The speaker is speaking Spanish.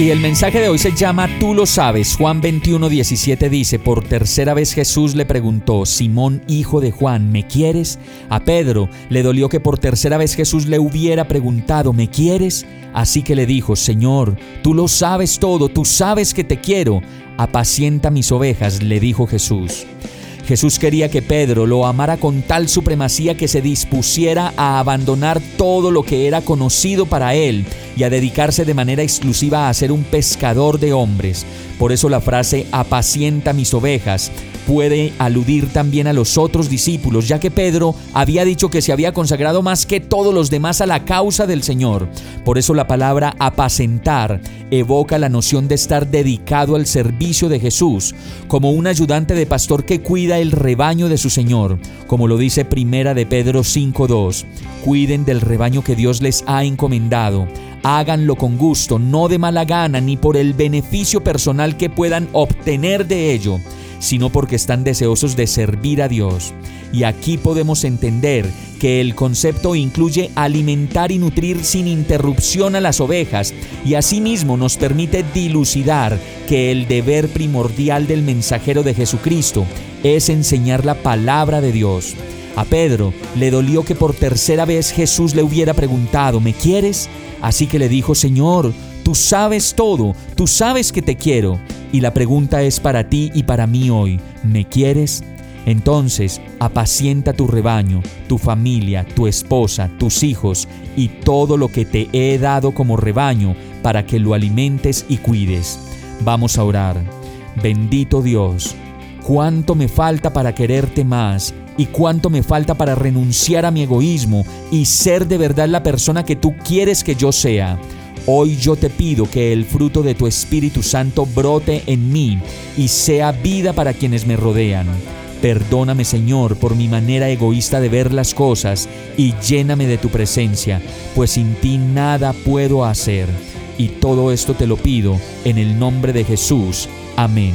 Y el mensaje de hoy se llama Tú lo sabes. Juan 21, 17 dice, por tercera vez Jesús le preguntó, Simón, hijo de Juan, ¿me quieres? A Pedro le dolió que por tercera vez Jesús le hubiera preguntado, ¿me quieres? Así que le dijo, Señor, tú lo sabes todo, tú sabes que te quiero. Apacienta mis ovejas, le dijo Jesús. Jesús quería que Pedro lo amara con tal supremacía que se dispusiera a abandonar todo lo que era conocido para él y a dedicarse de manera exclusiva a ser un pescador de hombres. Por eso la frase apacienta mis ovejas puede aludir también a los otros discípulos, ya que Pedro había dicho que se había consagrado más que todos los demás a la causa del Señor. Por eso la palabra apacentar evoca la noción de estar dedicado al servicio de Jesús, como un ayudante de pastor que cuida el rebaño de su Señor, como lo dice Primera de Pedro 5.2. Cuiden del rebaño que Dios les ha encomendado háganlo con gusto, no de mala gana ni por el beneficio personal que puedan obtener de ello, sino porque están deseosos de servir a Dios. Y aquí podemos entender que el concepto incluye alimentar y nutrir sin interrupción a las ovejas y asimismo nos permite dilucidar que el deber primordial del mensajero de Jesucristo es enseñar la palabra de Dios. A Pedro le dolió que por tercera vez Jesús le hubiera preguntado, ¿me quieres? Así que le dijo, Señor, tú sabes todo, tú sabes que te quiero. Y la pregunta es para ti y para mí hoy, ¿me quieres? Entonces, apacienta tu rebaño, tu familia, tu esposa, tus hijos y todo lo que te he dado como rebaño para que lo alimentes y cuides. Vamos a orar. Bendito Dios, cuánto me falta para quererte más y cuánto me falta para renunciar a mi egoísmo y ser de verdad la persona que tú quieres que yo sea. Hoy yo te pido que el fruto de tu Espíritu Santo brote en mí y sea vida para quienes me rodean. Perdóname Señor por mi manera egoísta de ver las cosas y lléname de tu presencia, pues sin ti nada puedo hacer. Y todo esto te lo pido en el nombre de Jesús. Amén.